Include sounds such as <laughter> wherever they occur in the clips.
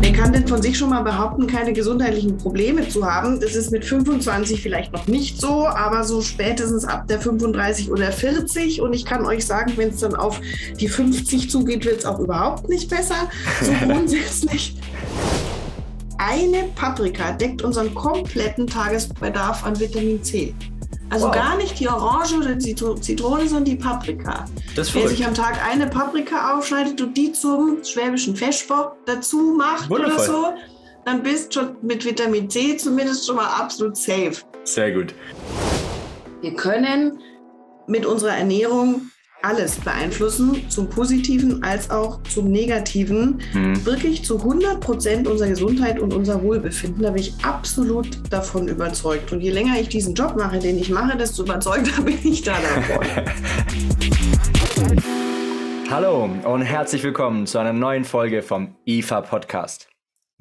Wer kann denn von sich schon mal behaupten, keine gesundheitlichen Probleme zu haben? Das ist mit 25 vielleicht noch nicht so, aber so spätestens ab der 35 oder 40. Und ich kann euch sagen, wenn es dann auf die 50 zugeht, wird es auch überhaupt nicht besser. So <laughs> grundsätzlich. Eine Paprika deckt unseren kompletten Tagesbedarf an Vitamin C. Also wow. gar nicht die Orange oder die Zitrone, sondern die Paprika. Das Wer sich am Tag eine Paprika aufschneidet und die zum schwäbischen Festbock dazu macht Wundervoll. oder so, dann bist du schon mit Vitamin C zumindest schon mal absolut safe. Sehr gut. Wir können mit unserer Ernährung alles beeinflussen, zum Positiven als auch zum Negativen. Mhm. Wirklich zu 100 Prozent unserer Gesundheit und unser Wohlbefinden. Da bin ich absolut davon überzeugt. Und je länger ich diesen Job mache, den ich mache, desto überzeugter <laughs> bin ich da davon. <laughs> Hallo und herzlich willkommen zu einer neuen Folge vom IFA Podcast.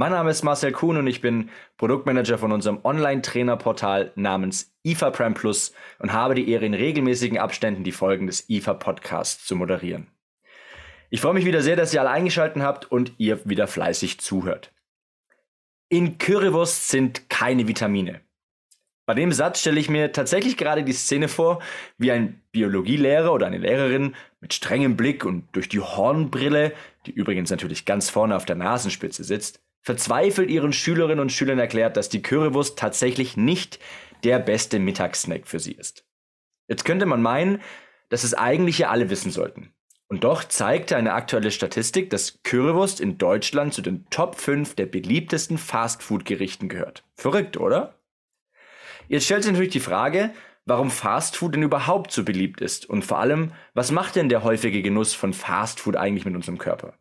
Mein Name ist Marcel Kuhn und ich bin Produktmanager von unserem Online-Trainer-Portal namens IFA Prime Plus und habe die Ehre, in regelmäßigen Abständen die Folgen des IFA Podcasts zu moderieren. Ich freue mich wieder sehr, dass ihr alle eingeschaltet habt und ihr wieder fleißig zuhört. In Currywurst sind keine Vitamine. Bei dem Satz stelle ich mir tatsächlich gerade die Szene vor, wie ein Biologielehrer oder eine Lehrerin mit strengem Blick und durch die Hornbrille, die übrigens natürlich ganz vorne auf der Nasenspitze sitzt, verzweifelt ihren Schülerinnen und Schülern erklärt, dass die Currywurst tatsächlich nicht der beste Mittagssnack für sie ist. Jetzt könnte man meinen, dass es eigentlich ja alle wissen sollten. Und doch zeigte eine aktuelle Statistik, dass Currywurst in Deutschland zu den Top 5 der beliebtesten Fastfood-Gerichten gehört. Verrückt, oder? Jetzt stellt sich natürlich die Frage, warum Fastfood denn überhaupt so beliebt ist und vor allem, was macht denn der häufige Genuss von Fastfood eigentlich mit unserem Körper?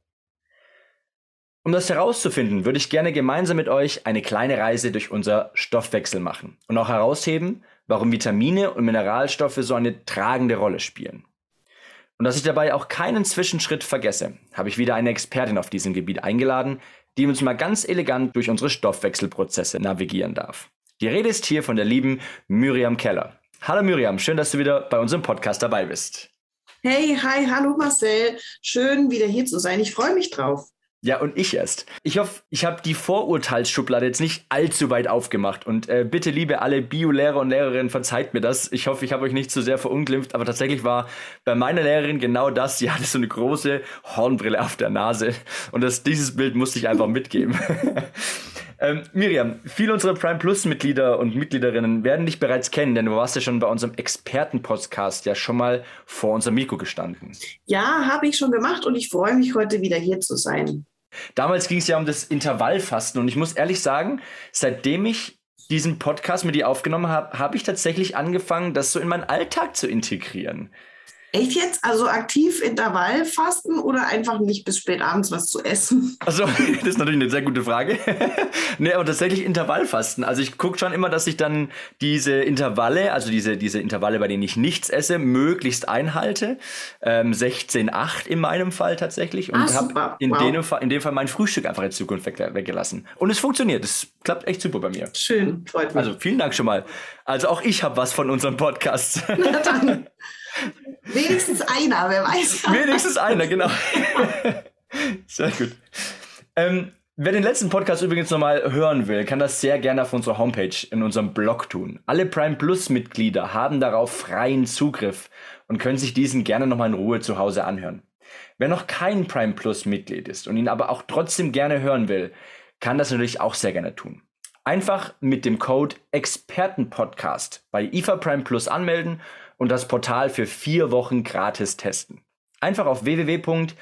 Um das herauszufinden, würde ich gerne gemeinsam mit euch eine kleine Reise durch unser Stoffwechsel machen und auch herausheben, warum Vitamine und Mineralstoffe so eine tragende Rolle spielen. Und dass ich dabei auch keinen Zwischenschritt vergesse, habe ich wieder eine Expertin auf diesem Gebiet eingeladen, die uns mal ganz elegant durch unsere Stoffwechselprozesse navigieren darf. Die Rede ist hier von der lieben Miriam Keller. Hallo Miriam, schön, dass du wieder bei unserem Podcast dabei bist. Hey, hi, hallo Marcel. Schön wieder hier zu sein. Ich freue mich drauf. Ja, und ich erst. Ich hoffe, ich habe die Vorurteilsschublade jetzt nicht allzu weit aufgemacht. Und äh, bitte, liebe alle Bio-Lehrer und Lehrerinnen, verzeiht mir das. Ich hoffe, ich habe euch nicht zu sehr verunglimpft. Aber tatsächlich war bei meiner Lehrerin genau das. Sie hatte so eine große Hornbrille auf der Nase. Und das, dieses Bild musste ich einfach mitgeben. <laughs> ähm, Miriam, viele unserer Prime Plus-Mitglieder und Mitgliederinnen werden dich bereits kennen, denn du warst ja schon bei unserem Experten-Podcast ja schon mal vor unserem Mikro gestanden. Ja, habe ich schon gemacht und ich freue mich, heute wieder hier zu sein. Damals ging es ja um das Intervallfasten und ich muss ehrlich sagen, seitdem ich diesen Podcast mit dir aufgenommen habe, habe ich tatsächlich angefangen, das so in meinen Alltag zu integrieren. Echt jetzt? Also aktiv Intervallfasten oder einfach nicht bis spät abends was zu essen? <laughs> Also, das ist natürlich eine sehr gute Frage. <laughs> nee, aber tatsächlich Intervallfasten. Also ich gucke schon immer, dass ich dann diese Intervalle, also diese, diese Intervalle, bei denen ich nichts esse, möglichst einhalte. Ähm, 16,8 in meinem Fall tatsächlich. Und ah, habe in, wow. dem Fall, in dem Fall mein Frühstück einfach in Zukunft weg, weggelassen. Und es funktioniert. Es klappt echt super bei mir. Schön, freut mich. Also vielen Dank schon mal. Also auch ich habe was von unserem Podcast. <laughs> Na dann. Wenigstens einer, wer weiß. Wenigstens einer, genau. <laughs> Sehr gut. Ähm, wer den letzten Podcast übrigens nochmal hören will, kann das sehr gerne auf unserer Homepage in unserem Blog tun. Alle Prime Plus Mitglieder haben darauf freien Zugriff und können sich diesen gerne nochmal in Ruhe zu Hause anhören. Wer noch kein Prime Plus Mitglied ist und ihn aber auch trotzdem gerne hören will, kann das natürlich auch sehr gerne tun. Einfach mit dem Code Expertenpodcast bei IFA Prime Plus anmelden und das Portal für vier Wochen gratis testen. Einfach auf www.ifa.de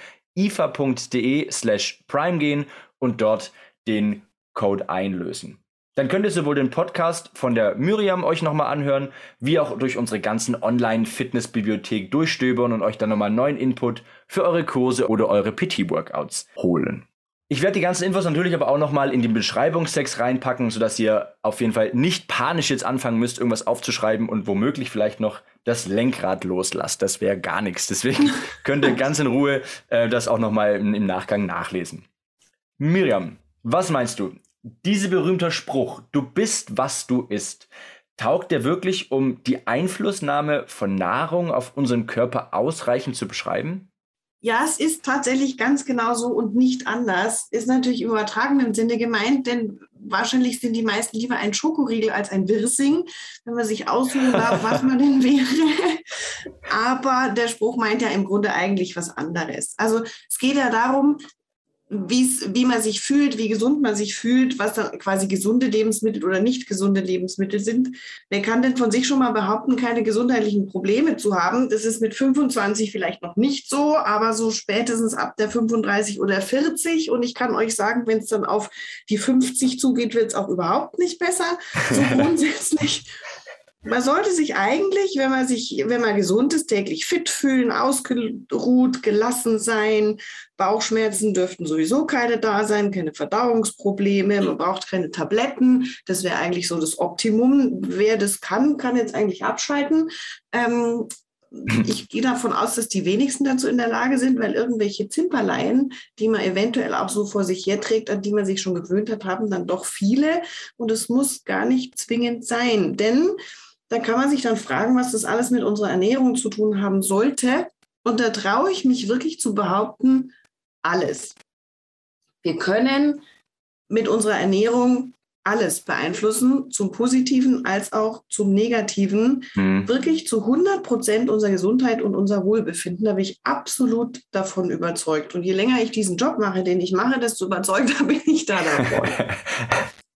slash prime gehen und dort den Code einlösen. Dann könnt ihr sowohl den Podcast von der Miriam euch nochmal anhören, wie auch durch unsere ganzen Online-Fitness-Bibliothek durchstöbern und euch dann nochmal neuen Input für eure Kurse oder eure PT-Workouts holen. Ich werde die ganzen Infos natürlich aber auch nochmal in den Beschreibungstext reinpacken, sodass ihr auf jeden Fall nicht panisch jetzt anfangen müsst, irgendwas aufzuschreiben und womöglich vielleicht noch das Lenkrad loslasst. Das wäre gar nichts. Deswegen <laughs> könnt ihr ganz in Ruhe äh, das auch nochmal im, im Nachgang nachlesen. Miriam, was meinst du? Dieser berühmte Spruch, du bist, was du isst, taugt der wirklich, um die Einflussnahme von Nahrung auf unseren Körper ausreichend zu beschreiben? Ja, es ist tatsächlich ganz genauso und nicht anders. Ist natürlich im übertragenen Sinne gemeint, denn wahrscheinlich sind die meisten lieber ein Schokoriegel als ein Wirsing, wenn man sich aussuchen darf, <laughs> was man denn wäre. Aber der Spruch meint ja im Grunde eigentlich was anderes. Also es geht ja darum, wie man sich fühlt, wie gesund man sich fühlt, was dann quasi gesunde Lebensmittel oder nicht gesunde Lebensmittel sind. Wer kann denn von sich schon mal behaupten, keine gesundheitlichen Probleme zu haben? Das ist mit 25 vielleicht noch nicht so, aber so spätestens ab der 35 oder 40. Und ich kann euch sagen, wenn es dann auf die 50 zugeht, wird es auch überhaupt nicht besser. So <laughs> grundsätzlich man sollte sich eigentlich, wenn man sich, wenn man gesund ist, täglich fit fühlen, ausgeruht, gelassen sein. Bauchschmerzen dürften sowieso keine da sein, keine Verdauungsprobleme. Man braucht keine Tabletten. Das wäre eigentlich so das Optimum. Wer das kann, kann jetzt eigentlich abschalten. Ähm, ich gehe davon aus, dass die wenigsten dazu in der Lage sind, weil irgendwelche Zimperleien, die man eventuell auch so vor sich herträgt, an die man sich schon gewöhnt hat, haben dann doch viele. Und es muss gar nicht zwingend sein. Denn da kann man sich dann fragen, was das alles mit unserer Ernährung zu tun haben sollte. Und da traue ich mich wirklich zu behaupten, alles. Wir können mit unserer Ernährung alles beeinflussen, zum Positiven als auch zum Negativen. Mhm. Wirklich zu 100 Prozent unserer Gesundheit und unser Wohlbefinden. Da bin ich absolut davon überzeugt. Und je länger ich diesen Job mache, den ich mache, desto überzeugter <laughs> bin ich da davon. <laughs>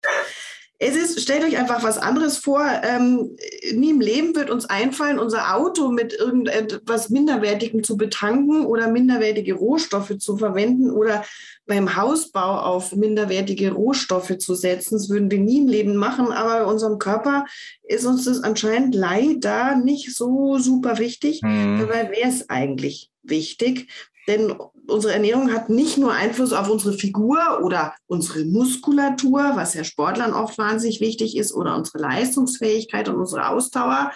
Es ist, stellt euch einfach was anderes vor. Ähm, nie im Leben wird uns einfallen, unser Auto mit irgendetwas Minderwertigem zu betanken oder minderwertige Rohstoffe zu verwenden oder beim Hausbau auf minderwertige Rohstoffe zu setzen. Das würden wir nie im Leben machen, aber bei unserem Körper ist uns das anscheinend leider nicht so super wichtig. Mhm. Dabei wäre es eigentlich wichtig, denn unsere Ernährung hat nicht nur Einfluss auf unsere Figur oder unsere Muskulatur, was ja Sportlern oft wahnsinnig wichtig ist, oder unsere Leistungsfähigkeit und unsere Ausdauer,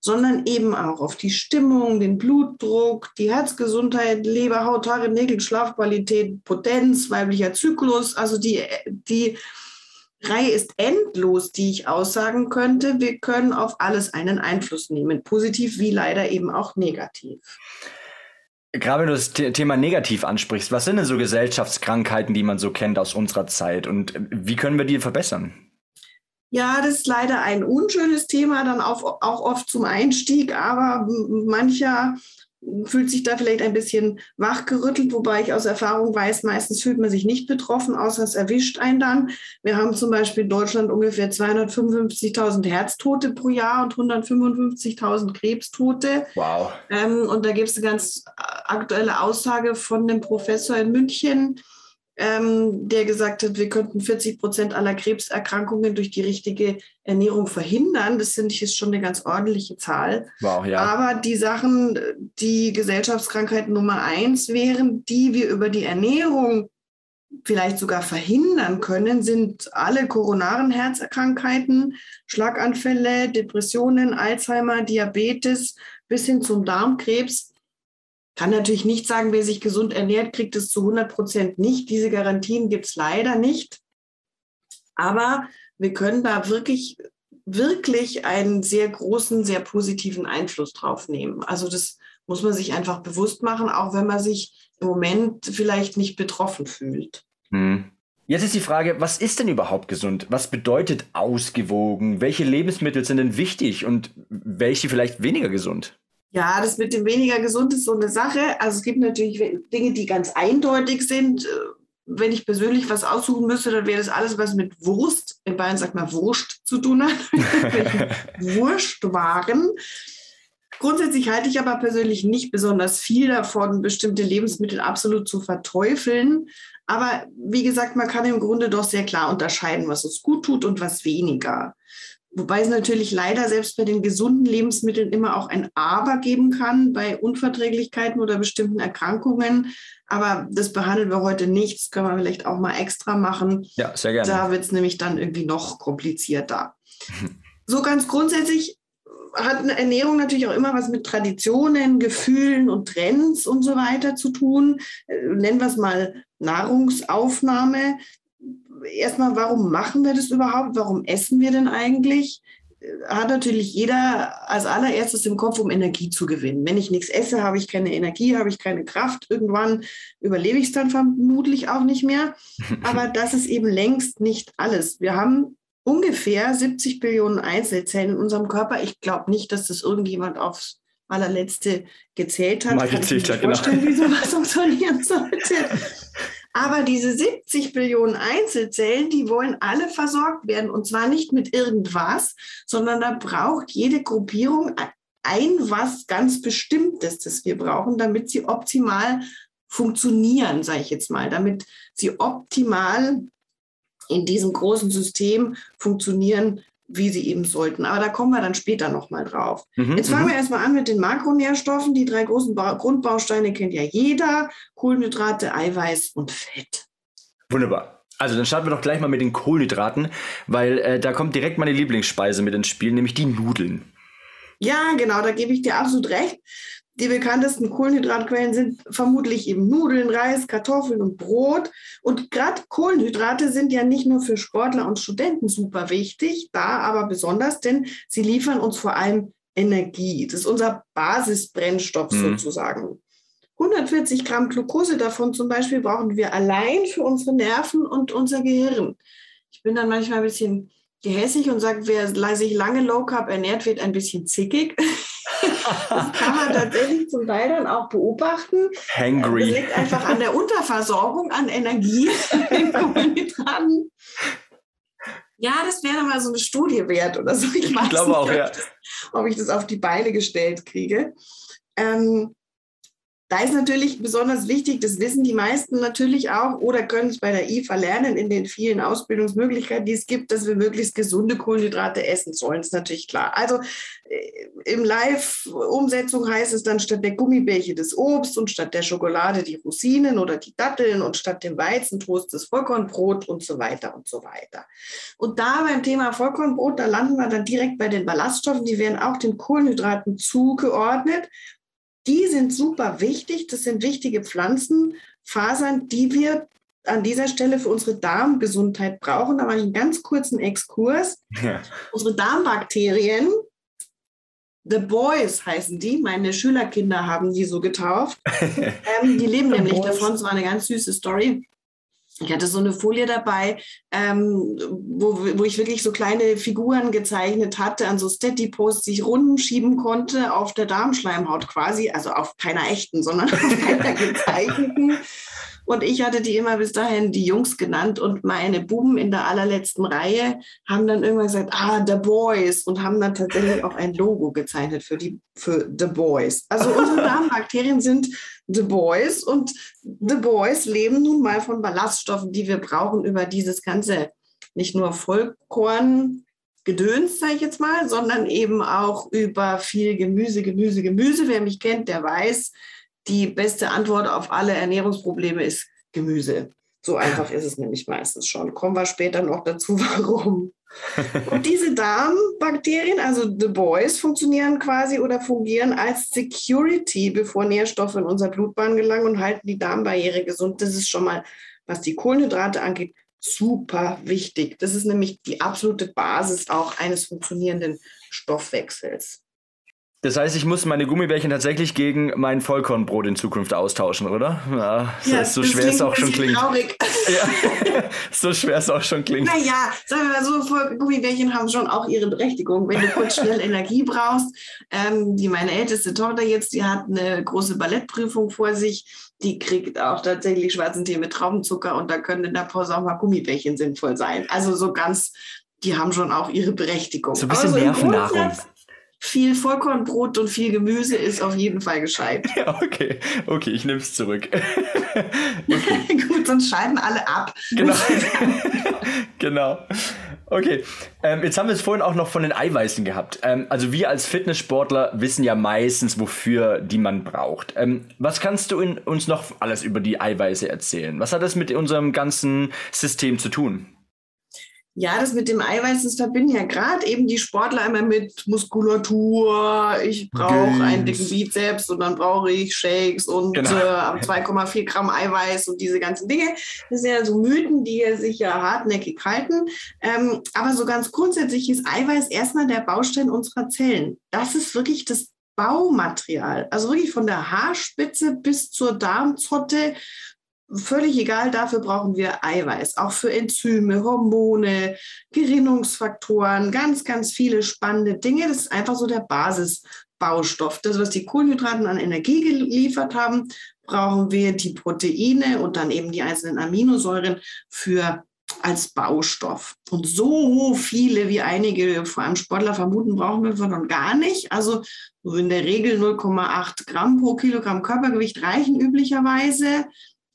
sondern eben auch auf die Stimmung, den Blutdruck, die Herzgesundheit, Leber, Haut, Haare, Nägel, Schlafqualität, Potenz, weiblicher Zyklus. Also die, die Reihe ist endlos, die ich aussagen könnte. Wir können auf alles einen Einfluss nehmen, positiv wie leider eben auch negativ. Gerade wenn du das Thema negativ ansprichst, was sind denn so Gesellschaftskrankheiten, die man so kennt aus unserer Zeit und äh, wie können wir die verbessern? Ja, das ist leider ein unschönes Thema, dann auch, auch oft zum Einstieg, aber mancher fühlt sich da vielleicht ein bisschen wachgerüttelt, wobei ich aus Erfahrung weiß, meistens fühlt man sich nicht betroffen, außer es erwischt einen dann. Wir haben zum Beispiel in Deutschland ungefähr 255.000 Herztote pro Jahr und 155.000 Krebstote. Wow. Ähm, und da gibt es eine ganz aktuelle Aussage von einem Professor in München, ähm, der gesagt hat, wir könnten 40 Prozent aller Krebserkrankungen durch die richtige Ernährung verhindern. Das finde ich ist schon eine ganz ordentliche Zahl. Wow, ja. Aber die Sachen, die Gesellschaftskrankheit Nummer eins wären, die wir über die Ernährung vielleicht sogar verhindern können, sind alle koronaren Herzerkrankheiten, Schlaganfälle, Depressionen, Alzheimer, Diabetes bis hin zum Darmkrebs kann natürlich nicht sagen, wer sich gesund ernährt, kriegt es zu 100 Prozent nicht. Diese Garantien gibt es leider nicht. Aber wir können da wirklich, wirklich einen sehr großen, sehr positiven Einfluss drauf nehmen. Also das muss man sich einfach bewusst machen, auch wenn man sich im Moment vielleicht nicht betroffen fühlt. Hm. Jetzt ist die Frage, was ist denn überhaupt gesund? Was bedeutet ausgewogen? Welche Lebensmittel sind denn wichtig und welche vielleicht weniger gesund? Ja, das mit dem weniger gesund ist so eine Sache. Also es gibt natürlich Dinge, die ganz eindeutig sind. Äh, wenn ich persönlich was aussuchen müsste, dann wäre das alles, was mit Wurst, in Bayern sagt man Wurst zu tun hat, <laughs> Wurstwaren. Grundsätzlich halte ich aber persönlich nicht besonders viel davon, bestimmte Lebensmittel absolut zu verteufeln. Aber wie gesagt, man kann im Grunde doch sehr klar unterscheiden, was uns gut tut und was weniger. Wobei es natürlich leider selbst bei den gesunden Lebensmitteln immer auch ein Aber geben kann bei Unverträglichkeiten oder bestimmten Erkrankungen. Aber das behandeln wir heute nicht. Das können wir vielleicht auch mal extra machen. Ja, sehr gerne. Da wird es nämlich dann irgendwie noch komplizierter. <laughs> so ganz grundsätzlich hat eine Ernährung natürlich auch immer was mit Traditionen, Gefühlen und Trends und so weiter zu tun. Äh, nennen wir es mal Nahrungsaufnahme erstmal, warum machen wir das überhaupt? Warum essen wir denn eigentlich? hat natürlich jeder als allererstes im Kopf, um Energie zu gewinnen. Wenn ich nichts esse, habe ich keine Energie, habe ich keine Kraft. Irgendwann überlebe ich es dann vermutlich auch nicht mehr. <laughs> Aber das ist eben längst nicht alles. Wir haben ungefähr 70 Billionen Einzelzellen in unserem Körper. Ich glaube nicht, dass das irgendjemand aufs allerletzte gezählt hat. Mal gezählt hat, genau. wie sowas <laughs> funktionieren sollte. <laughs> Aber diese 70 Billionen Einzelzellen, die wollen alle versorgt werden. Und zwar nicht mit irgendwas, sondern da braucht jede Gruppierung ein was ganz Bestimmtes, das wir brauchen, damit sie optimal funktionieren, sage ich jetzt mal, damit sie optimal in diesem großen System funktionieren, wie sie eben sollten. Aber da kommen wir dann später nochmal drauf. Mhm, Jetzt fangen wir mhm. erstmal an mit den Makronährstoffen. Die drei großen ba Grundbausteine kennt ja jeder. Kohlenhydrate, Eiweiß und Fett. Wunderbar. Also dann starten wir doch gleich mal mit den Kohlenhydraten, weil äh, da kommt direkt meine Lieblingsspeise mit ins Spiel, nämlich die Nudeln. Ja, genau, da gebe ich dir absolut recht. Die bekanntesten Kohlenhydratquellen sind vermutlich eben Nudeln, Reis, Kartoffeln und Brot. Und gerade Kohlenhydrate sind ja nicht nur für Sportler und Studenten super wichtig, da aber besonders, denn sie liefern uns vor allem Energie. Das ist unser Basisbrennstoff mhm. sozusagen. 140 Gramm Glucose davon zum Beispiel brauchen wir allein für unsere Nerven und unser Gehirn. Ich bin dann manchmal ein bisschen gehässig und sage, wer sich lange Low Carb ernährt, wird ein bisschen zickig. <laughs> Das kann man tatsächlich zum Teil dann auch beobachten. Hangry. Das liegt einfach an der Unterversorgung an Energie in Kohlenhydraten. Ja, das wäre mal so eine Studie wert oder so. Ich, ich glaube auch, ja. ob ich das auf die Beine gestellt kriege. Ähm, da ist natürlich besonders wichtig, das wissen die meisten natürlich auch oder können es bei der IFA lernen in den vielen Ausbildungsmöglichkeiten, die es gibt, dass wir möglichst gesunde Kohlenhydrate essen sollen, ist natürlich klar. Also äh, im Live-Umsetzung heißt es dann statt der Gummibärche das Obst und statt der Schokolade die Rosinen oder die Datteln und statt dem Weizentoast das Vollkornbrot und so weiter und so weiter. Und da beim Thema Vollkornbrot, da landen wir dann direkt bei den Ballaststoffen, die werden auch den Kohlenhydraten zugeordnet die sind super wichtig. Das sind wichtige Pflanzenfasern, die wir an dieser Stelle für unsere Darmgesundheit brauchen. Da mache ich einen ganz kurzen Exkurs. Ja. Unsere Darmbakterien, The Boys heißen die, meine Schülerkinder haben die so getauft. <laughs> ähm, die leben nämlich Boys. davon, es war eine ganz süße Story. Ich hatte so eine Folie dabei, ähm, wo, wo ich wirklich so kleine Figuren gezeichnet hatte, an so Steady-Posts, die ich rumschieben konnte auf der Darmschleimhaut quasi, also auf keiner echten, sondern <laughs> auf keiner gezeichneten. Und ich hatte die immer bis dahin die Jungs genannt und meine Buben in der allerletzten Reihe haben dann irgendwann gesagt, ah, The Boys und haben dann tatsächlich auch ein Logo gezeichnet für die, für The Boys. Also <laughs> unsere Darmbakterien sind The Boys und The Boys leben nun mal von Ballaststoffen, die wir brauchen über dieses ganze, nicht nur Vollkorn, Gedöns, sage ich jetzt mal, sondern eben auch über viel Gemüse, Gemüse, Gemüse. Wer mich kennt, der weiß, die beste Antwort auf alle Ernährungsprobleme ist Gemüse. So einfach ist es nämlich meistens schon. Kommen wir später noch dazu, <laughs> warum. Und diese Darmbakterien, also The Boys, funktionieren quasi oder fungieren als Security, bevor Nährstoffe in unser Blutbahn gelangen und halten die Darmbarriere gesund. Das ist schon mal, was die Kohlenhydrate angeht, super wichtig. Das ist nämlich die absolute Basis auch eines funktionierenden Stoffwechsels. Das heißt, ich muss meine Gummibärchen tatsächlich gegen mein Vollkornbrot in Zukunft austauschen, oder? Ja, ja so schwer es auch schon klingt. Traurig. <laughs> Ja, <laughs> so schwer es auch schon klingt. Naja, sagen wir mal so, Gummibärchen haben schon auch ihre Berechtigung. Wenn du kurz schnell <laughs> Energie brauchst, ähm, die meine älteste Tochter jetzt, die hat eine große Ballettprüfung vor sich, die kriegt auch tatsächlich schwarzen Tee mit Traubenzucker und da können in der Pause auch mal Gummibärchen sinnvoll sein. Also so ganz, die haben schon auch ihre Berechtigung. So ein bisschen also Nervennahrung viel Vollkornbrot und viel Gemüse ist auf jeden Fall gescheit. <laughs> Ja, okay, okay, ich nehme es zurück. <laughs> okay. <laughs> Gut, sonst scheiden alle ab. Genau. genau. Okay, ähm, jetzt haben wir es vorhin auch noch von den Eiweißen gehabt. Ähm, also wir als Fitnesssportler wissen ja meistens, wofür die man braucht. Ähm, was kannst du in, uns noch alles über die Eiweiße erzählen? Was hat das mit unserem ganzen System zu tun? Ja, das mit dem Eiweiß, das verbinden ja gerade eben die Sportler einmal mit Muskulatur. Ich brauche einen dicken Bizeps und dann brauche ich Shakes und genau. äh, 2,4 Gramm Eiweiß und diese ganzen Dinge. Das sind ja so Mythen, die sich ja hartnäckig halten. Ähm, aber so ganz grundsätzlich ist Eiweiß erstmal der Baustein unserer Zellen. Das ist wirklich das Baumaterial. Also wirklich von der Haarspitze bis zur Darmzotte völlig egal, dafür brauchen wir Eiweiß, auch für Enzyme, Hormone, Gerinnungsfaktoren, ganz, ganz viele spannende Dinge. Das ist einfach so der Basisbaustoff. Das, was die Kohlenhydraten an Energie geliefert haben, brauchen wir die Proteine und dann eben die einzelnen Aminosäuren für als Baustoff. Und so viele, wie einige, vor allem Sportler vermuten, brauchen wir von gar nicht. Also so in der Regel 0,8 Gramm pro Kilogramm Körpergewicht reichen üblicherweise.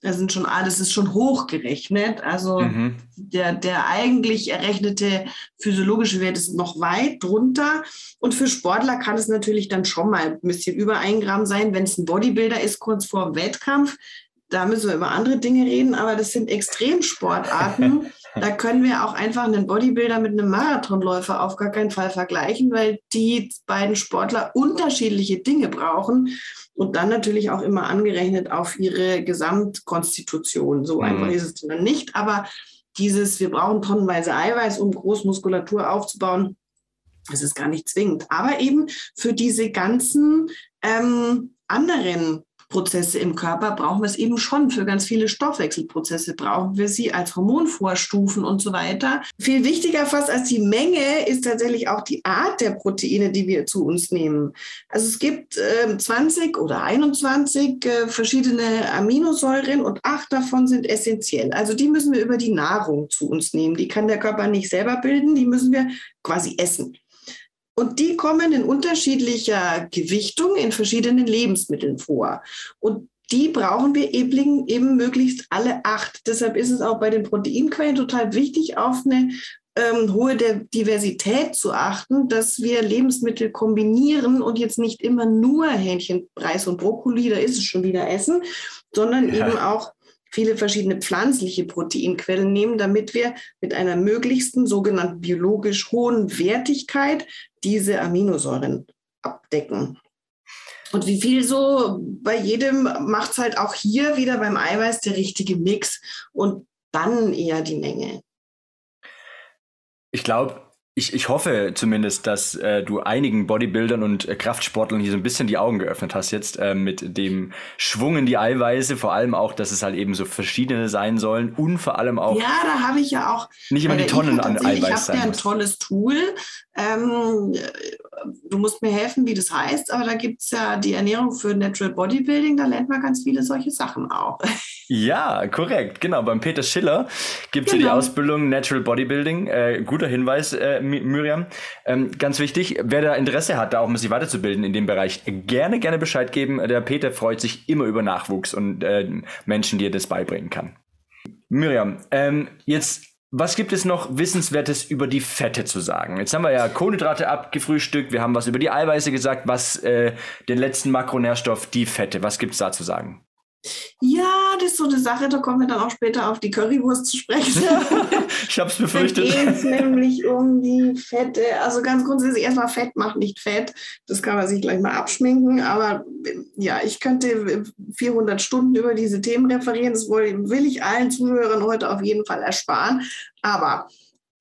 Da sind schon alles ist schon hochgerechnet. Also mhm. der, der eigentlich errechnete physiologische Wert ist noch weit drunter. Und für Sportler kann es natürlich dann schon mal ein bisschen über ein Gramm sein, wenn es ein Bodybuilder ist, kurz vor dem Wettkampf. Da müssen wir über andere Dinge reden, aber das sind Extremsportarten. <laughs> da können wir auch einfach einen Bodybuilder mit einem Marathonläufer auf gar keinen Fall vergleichen, weil die beiden Sportler unterschiedliche Dinge brauchen und dann natürlich auch immer angerechnet auf ihre Gesamtkonstitution. So mhm. einfach ist es dann nicht, aber dieses, wir brauchen tonnenweise Eiweiß, um Großmuskulatur aufzubauen, das ist gar nicht zwingend. Aber eben für diese ganzen ähm, anderen Prozesse im Körper brauchen wir es eben schon. Für ganz viele Stoffwechselprozesse brauchen wir sie als Hormonvorstufen und so weiter. Viel wichtiger fast als die Menge ist tatsächlich auch die Art der Proteine, die wir zu uns nehmen. Also es gibt äh, 20 oder 21 äh, verschiedene Aminosäuren und acht davon sind essentiell. Also die müssen wir über die Nahrung zu uns nehmen. Die kann der Körper nicht selber bilden, die müssen wir quasi essen. Und die kommen in unterschiedlicher Gewichtung in verschiedenen Lebensmitteln vor. Und die brauchen wir eben, eben möglichst alle acht. Deshalb ist es auch bei den Proteinquellen total wichtig, auf eine ähm, hohe Diversität zu achten, dass wir Lebensmittel kombinieren und jetzt nicht immer nur Hähnchen, Reis und Brokkoli, da ist es schon wieder Essen, sondern ja. eben auch viele verschiedene pflanzliche Proteinquellen nehmen, damit wir mit einer möglichsten sogenannten biologisch hohen Wertigkeit diese Aminosäuren abdecken. Und wie viel so bei jedem macht es halt auch hier wieder beim Eiweiß der richtige Mix und dann eher die Menge. Ich glaube, ich, ich hoffe zumindest, dass äh, du einigen Bodybuildern und äh, Kraftsportlern hier so ein bisschen die Augen geöffnet hast jetzt äh, mit dem Schwung in die Eiweiße, vor allem auch, dass es halt eben so verschiedene sein sollen und vor allem auch. Ja, da habe ich ja auch. Nicht immer die Tonnen an Eiweiß sein. Ich habe ja ein tolles Tool. Ähm, du musst mir helfen, wie das heißt, aber da gibt es ja die Ernährung für Natural Bodybuilding, da lernt man ganz viele solche Sachen auch. <laughs> Ja, korrekt, genau. Beim Peter Schiller gibt es genau. ja die genau. Ausbildung Natural Bodybuilding. Äh, guter Hinweis, äh, Miriam. Ähm, ganz wichtig, wer da Interesse hat, da auch mal sich weiterzubilden in dem Bereich, gerne, gerne Bescheid geben. Der Peter freut sich immer über Nachwuchs und äh, Menschen, die er das beibringen kann. Miriam, ähm, jetzt was gibt es noch Wissenswertes über die Fette zu sagen? Jetzt haben wir ja Kohlenhydrate abgefrühstückt, wir haben was über die Eiweiße gesagt, was äh, den letzten Makronährstoff, die Fette. Was gibt es da zu sagen? Ja, das ist so eine Sache, da kommen wir dann auch später auf die Currywurst zu sprechen. <laughs> ich habe es befürchtet. Da geht nämlich um die Fette. Also ganz grundsätzlich erstmal Fett macht nicht Fett. Das kann man sich gleich mal abschminken. Aber ja, ich könnte 400 Stunden über diese Themen referieren. Das will ich allen Zuhörern heute auf jeden Fall ersparen. Aber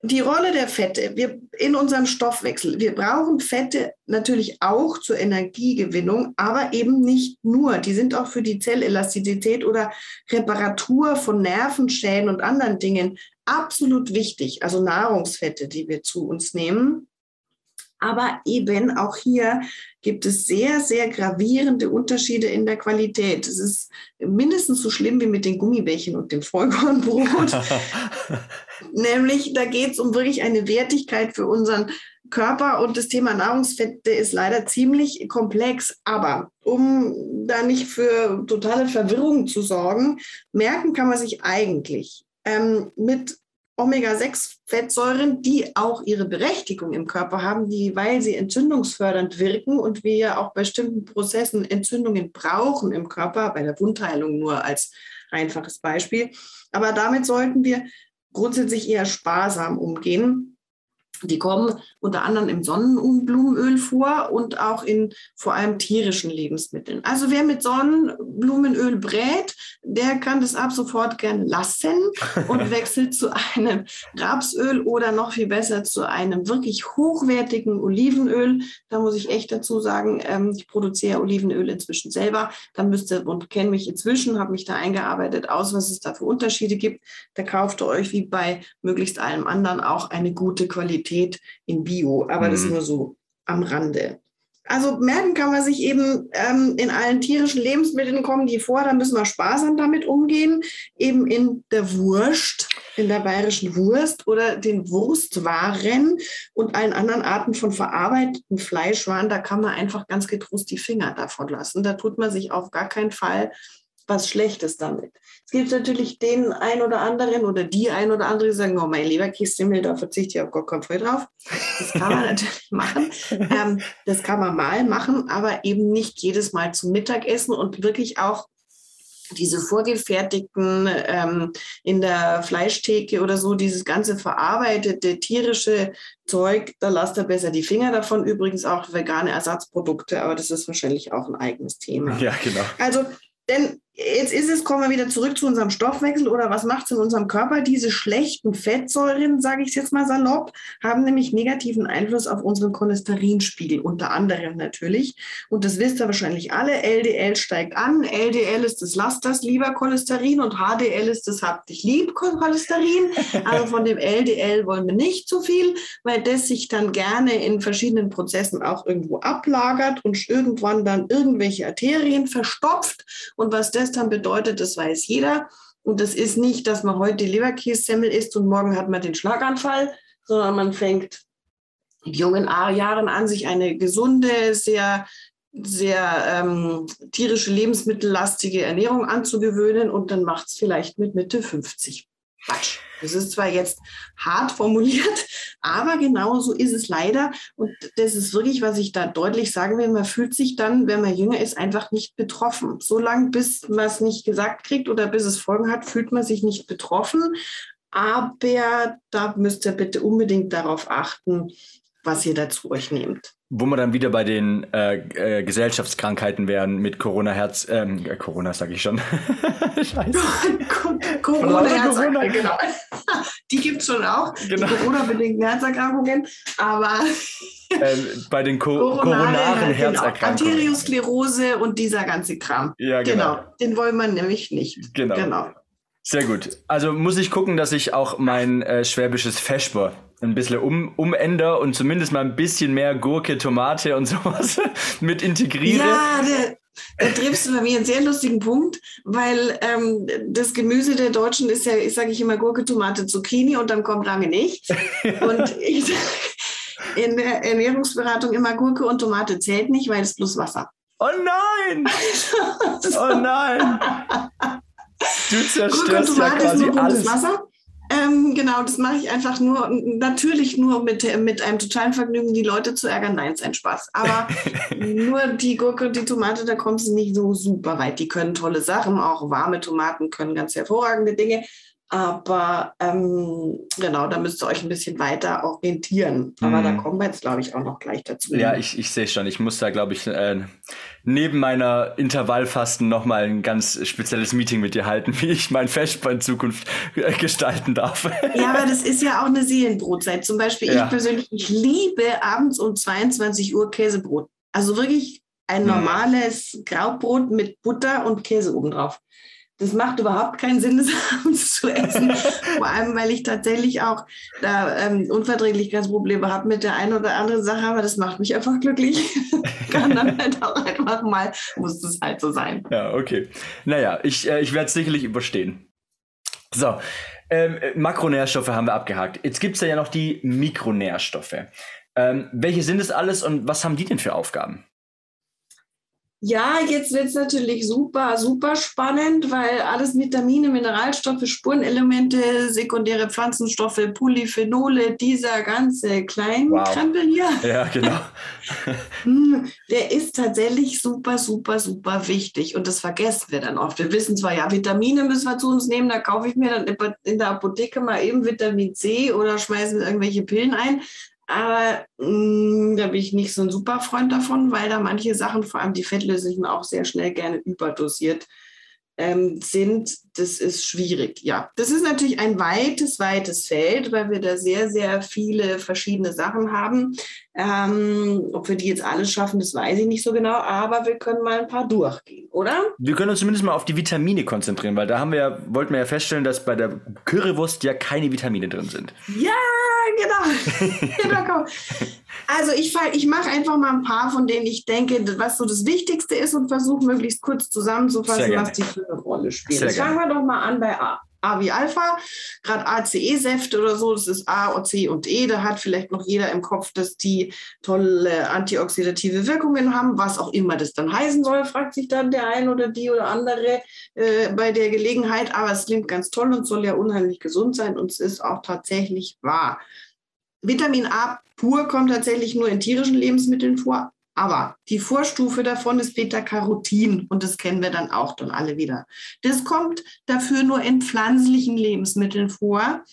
die Rolle der Fette wir, in unserem Stoffwechsel. Wir brauchen Fette natürlich auch zur Energiegewinnung, aber eben nicht nur. Die sind auch für die Zellelastizität oder Reparatur von Nervenschäden und anderen Dingen absolut wichtig. Also Nahrungsfette, die wir zu uns nehmen. Aber eben auch hier gibt es sehr, sehr gravierende Unterschiede in der Qualität. Es ist mindestens so schlimm wie mit den Gummibärchen und dem Vollkornbrot. <laughs> Nämlich, da geht es um wirklich eine Wertigkeit für unseren Körper und das Thema Nahrungsfette ist leider ziemlich komplex. Aber um da nicht für totale Verwirrung zu sorgen, merken kann man sich eigentlich ähm, mit Omega-6-Fettsäuren, die auch ihre Berechtigung im Körper haben, die, weil sie entzündungsfördernd wirken und wir ja auch bei bestimmten Prozessen Entzündungen brauchen im Körper, bei der Wundheilung nur als einfaches Beispiel. Aber damit sollten wir grundsätzlich eher sparsam umgehen. Die kommen unter anderem im Sonnenblumenöl vor und auch in vor allem tierischen Lebensmitteln. Also wer mit Sonnenblumenöl brät, der kann das ab sofort gern lassen <laughs> und wechselt zu einem Rapsöl oder noch viel besser zu einem wirklich hochwertigen Olivenöl. Da muss ich echt dazu sagen, ähm, ich produziere Olivenöl inzwischen selber. Da müsst ihr und kenne mich inzwischen, habe mich da eingearbeitet aus, was es da für Unterschiede gibt. Da kauft ihr euch wie bei möglichst allem anderen auch eine gute Qualität Qualität in Bio, aber mhm. das nur so am Rande. Also merken kann man sich eben ähm, in allen tierischen Lebensmitteln kommen die vor, da müssen wir sparsam damit umgehen. Eben in der Wurst, in der bayerischen Wurst oder den Wurstwaren und allen anderen Arten von verarbeiteten Fleischwaren, da kann man einfach ganz getrost die Finger davon lassen. Da tut man sich auf gar keinen Fall was Schlechtes damit. Es gibt natürlich den ein oder anderen oder die ein oder andere, die sagen, oh mein lieber Kissimmel, da verzichte ich auf gar keinen Fall drauf. Das kann man <laughs> natürlich machen. Ähm, das kann man mal machen, aber eben nicht jedes Mal zum Mittagessen und wirklich auch diese vorgefertigten ähm, in der Fleischtheke oder so, dieses ganze verarbeitete tierische Zeug, da lasst ihr besser die Finger davon. Übrigens auch vegane Ersatzprodukte, aber das ist wahrscheinlich auch ein eigenes Thema. Ja, genau. Also denn jetzt ist es, kommen wir wieder zurück zu unserem Stoffwechsel oder was macht es in unserem Körper? Diese schlechten Fettsäuren, sage ich jetzt mal salopp, haben nämlich negativen Einfluss auf unseren Cholesterinspiegel, unter anderem natürlich. Und das wisst ihr wahrscheinlich alle. LDL steigt an. LDL ist das Lass das lieber Cholesterin und HDL ist das Hab dich lieb Cholesterin. <laughs> Also von dem LDL wollen wir nicht zu viel, weil das sich dann gerne in verschiedenen Prozessen auch irgendwo ablagert und irgendwann dann irgendwelche Arterien verstopft. Und was das das dann bedeutet, das weiß jeder. Und das ist nicht, dass man heute Leberkässemmel isst und morgen hat man den Schlaganfall, sondern man fängt in jungen Jahren an, sich eine gesunde, sehr, sehr ähm, tierische, lebensmittellastige Ernährung anzugewöhnen und dann macht es vielleicht mit Mitte 50. Quatsch. Das ist zwar jetzt hart formuliert, <laughs> aber genau so ist es leider. Und das ist wirklich, was ich da deutlich sagen will. Man fühlt sich dann, wenn man jünger ist, einfach nicht betroffen. So lange, bis man es nicht gesagt kriegt oder bis es Folgen hat, fühlt man sich nicht betroffen. Aber da müsst ihr bitte unbedingt darauf achten, was ihr dazu euch nehmt. Wo wir dann wieder bei den äh, äh, Gesellschaftskrankheiten wären mit Corona-Herz, ähm, äh, Corona sage ich schon. <laughs> Scheiße. <laughs> Corona-Herzerkrankungen, <laughs> genau. Die gibt es schon auch, genau. die Corona-bedingten Herzerkrankungen, aber ähm, bei den Co koronaren Herzerkrankungen. Genau. Arteriosklerose und dieser ganze Kram. Ja, genau. genau. Den wollen wir nämlich nicht. Genau. genau. Sehr gut. Also muss ich gucken, dass ich auch mein äh, schwäbisches Feschber ein bisschen um, umändere und zumindest mal ein bisschen mehr Gurke, Tomate und <laughs> sowas mit integriere. Ja, da, da triffst du bei mir einen sehr lustigen Punkt, weil ähm, das Gemüse der Deutschen ist ja, ich sage ich immer Gurke, Tomate, Zucchini und dann kommt lange nichts. <laughs> und ich in der Ernährungsberatung immer Gurke und Tomate zählt nicht, weil es bloß Wasser. Oh nein! <laughs> oh nein! Du zerstörst ja quasi alles. Wasser. Ähm, genau, das mache ich einfach nur, natürlich nur mit, mit einem totalen Vergnügen, die Leute zu ärgern. Nein, ist ein Spaß. Aber <laughs> nur die Gurke und die Tomate, da kommt es nicht so super weit. Die können tolle Sachen, auch warme Tomaten können ganz hervorragende Dinge. Aber ähm, genau, da müsst ihr euch ein bisschen weiter orientieren. Aber mm. da mhm. kommen wir jetzt, glaube ich, auch noch gleich dazu. Ja, ich, ich sehe schon. Ich muss da, glaube ich, äh, neben meiner Intervallfasten nochmal ein ganz spezielles Meeting mit dir halten, <laughs> wie ich mein Fest in Zukunft äh, gestalten darf. Ja, aber das ist ja auch eine Seelenbrotzeit. Zum Beispiel, ja. ich persönlich, ich liebe abends um 22 Uhr Käsebrot. Also wirklich ein mhm. normales Graubrot mit Butter und Käse obendrauf das macht überhaupt keinen Sinn, <laughs> das abends zu essen. <laughs> Vor allem, weil ich tatsächlich auch da ähm, Unverträglichkeitsprobleme habe mit der einen oder anderen Sache, aber das macht mich einfach glücklich. <laughs> Kann dann halt auch einfach mal, muss das halt so sein. Ja, okay. Naja, ich, äh, ich werde es sicherlich überstehen. So, ähm, Makronährstoffe haben wir abgehakt. Jetzt gibt es ja noch die Mikronährstoffe. Ähm, welche sind es alles und was haben die denn für Aufgaben? Ja, jetzt wird es natürlich super, super spannend, weil alles Vitamine, Mineralstoffe, Spurenelemente, sekundäre Pflanzenstoffe, Polyphenole, dieser ganze Kleinkrempel wow. hier. Ja, genau. <laughs> Hm, der ist tatsächlich super, super, super wichtig. Und das vergessen wir dann oft. Wir wissen zwar, ja, Vitamine müssen wir zu uns nehmen, da kaufe ich mir dann in der Apotheke mal eben Vitamin C oder schmeißen irgendwelche Pillen ein. Aber mh, mm, da bin ich nicht so ein super Freund davon, weil da manche Sachen, vor allem die fettlöslichen, auch sehr schnell gerne überdosiert ähm, sind. Das ist schwierig, ja. Das ist natürlich ein weites, weites Feld, weil wir da sehr, sehr viele verschiedene Sachen haben. Ähm, ob wir die jetzt alles schaffen, das weiß ich nicht so genau, aber wir können mal ein paar durchgehen, oder? Wir können uns zumindest mal auf die Vitamine konzentrieren, weil da haben wir ja, wollten wir ja feststellen, dass bei der Currywurst ja keine Vitamine drin sind. Ja, genau. <laughs> genau. Also ich, ich mache einfach mal ein paar, von denen ich denke, was so das Wichtigste ist und versuche möglichst kurz zusammenzufassen, was die für eine Rolle spielen. Sehr Fangen wir doch mal an bei A. A wie Alpha, gerade ACE-Säfte oder so, das ist A, C und E. Da hat vielleicht noch jeder im Kopf, dass die tolle antioxidative Wirkungen haben, was auch immer das dann heißen soll, fragt sich dann der ein oder die oder andere äh, bei der Gelegenheit. Aber es klingt ganz toll und soll ja unheimlich gesund sein und es ist auch tatsächlich wahr. Vitamin A pur kommt tatsächlich nur in tierischen Lebensmitteln vor, aber die Vorstufe davon ist Beta-Carotin und das kennen wir dann auch dann alle wieder. Das kommt dafür nur in pflanzlichen Lebensmitteln vor.